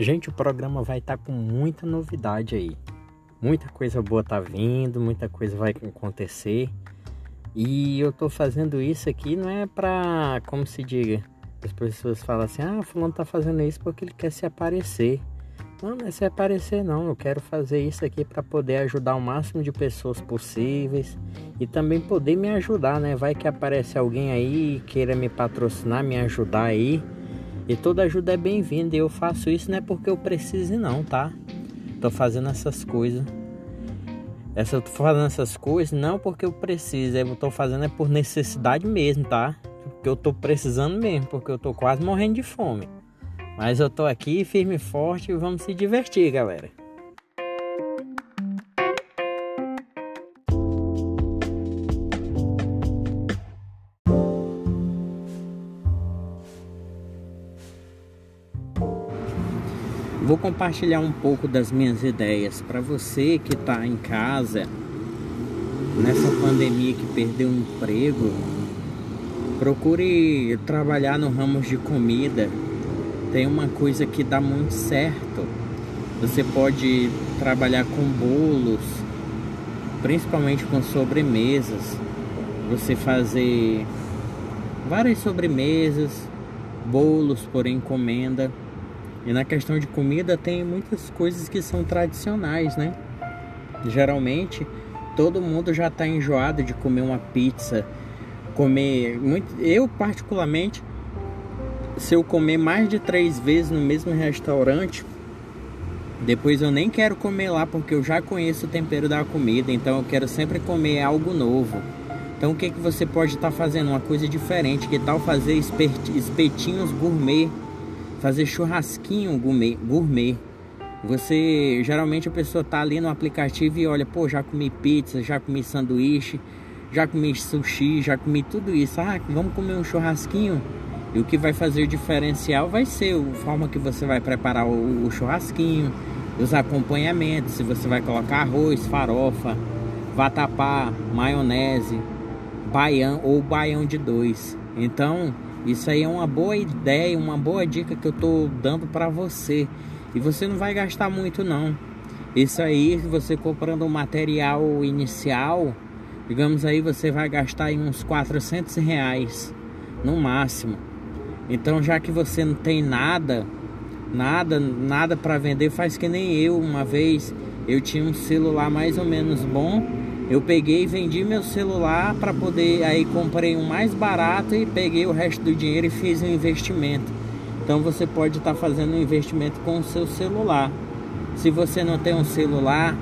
Gente, o programa vai estar tá com muita novidade aí. Muita coisa boa tá vindo, muita coisa vai acontecer. E eu tô fazendo isso aqui não é pra, como se diga, as pessoas falam assim: "Ah, fulano tá fazendo isso porque ele quer se aparecer". Não, não é se aparecer não, eu quero fazer isso aqui para poder ajudar o máximo de pessoas possíveis e também poder me ajudar, né? Vai que aparece alguém aí queira me patrocinar, me ajudar aí. E toda ajuda é bem-vinda. E eu faço isso não é porque eu precise não, tá? Tô fazendo essas coisas. Essa eu tô fazendo essas coisas não porque eu preciso, eu tô fazendo é por necessidade mesmo, tá? Porque eu tô precisando mesmo, porque eu tô quase morrendo de fome. Mas eu tô aqui firme e forte e vamos se divertir, galera. Vou compartilhar um pouco das minhas ideias para você que está em casa nessa pandemia que perdeu o emprego. Procure trabalhar no ramo de comida. Tem uma coisa que dá muito certo. Você pode trabalhar com bolos, principalmente com sobremesas. Você fazer várias sobremesas, bolos por encomenda e na questão de comida tem muitas coisas que são tradicionais, né? Geralmente todo mundo já está enjoado de comer uma pizza, comer muito. Eu particularmente, se eu comer mais de três vezes no mesmo restaurante, depois eu nem quero comer lá porque eu já conheço o tempero da comida, então eu quero sempre comer algo novo. Então o que que você pode estar tá fazendo? Uma coisa diferente, que tal fazer espetinhos gourmet? Fazer churrasquinho gourmet. Você geralmente a pessoa tá ali no aplicativo e olha, pô, já comi pizza, já comi sanduíche, já comi sushi, já comi tudo isso. Ah, vamos comer um churrasquinho. E o que vai fazer diferencial vai ser a forma que você vai preparar o, o churrasquinho, os acompanhamentos, se você vai colocar arroz, farofa, vatapá, maionese, baião ou baião de dois. Então, isso aí é uma boa ideia, uma boa dica que eu tô dando para você. E você não vai gastar muito não. Isso aí, você comprando o material inicial, digamos aí, você vai gastar aí uns 400 reais no máximo. Então, já que você não tem nada, nada, nada para vender, faz que nem eu. Uma vez eu tinha um celular mais ou menos bom eu peguei e vendi meu celular para poder aí comprei um mais barato e peguei o resto do dinheiro e fiz um investimento. Então você pode estar tá fazendo um investimento com o seu celular. Se você não tem um celular,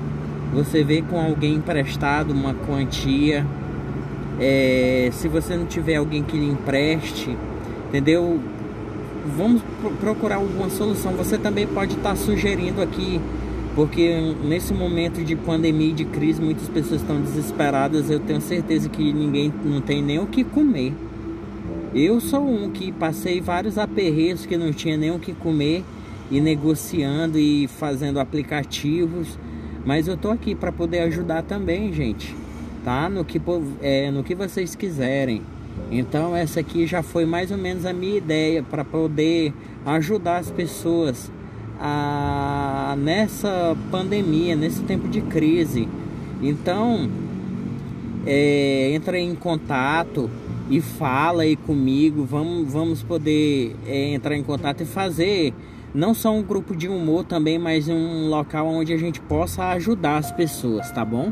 você vê com alguém emprestado uma quantia. É, se você não tiver alguém que lhe empreste, entendeu? Vamos procurar alguma solução. Você também pode estar tá sugerindo aqui porque nesse momento de pandemia e de crise, muitas pessoas estão desesperadas. Eu tenho certeza que ninguém não tem nem o que comer. Eu sou um que passei vários aperreios que não tinha nem o que comer e negociando e fazendo aplicativos. Mas eu tô aqui para poder ajudar também, gente. Tá? No que, é, no que vocês quiserem. Então essa aqui já foi mais ou menos a minha ideia para poder ajudar as pessoas a, nessa pandemia, nesse tempo de crise. Então, é, entra em contato e fala aí comigo. Vamos, vamos poder é, entrar em contato e fazer não só um grupo de humor também, mas um local onde a gente possa ajudar as pessoas, tá bom?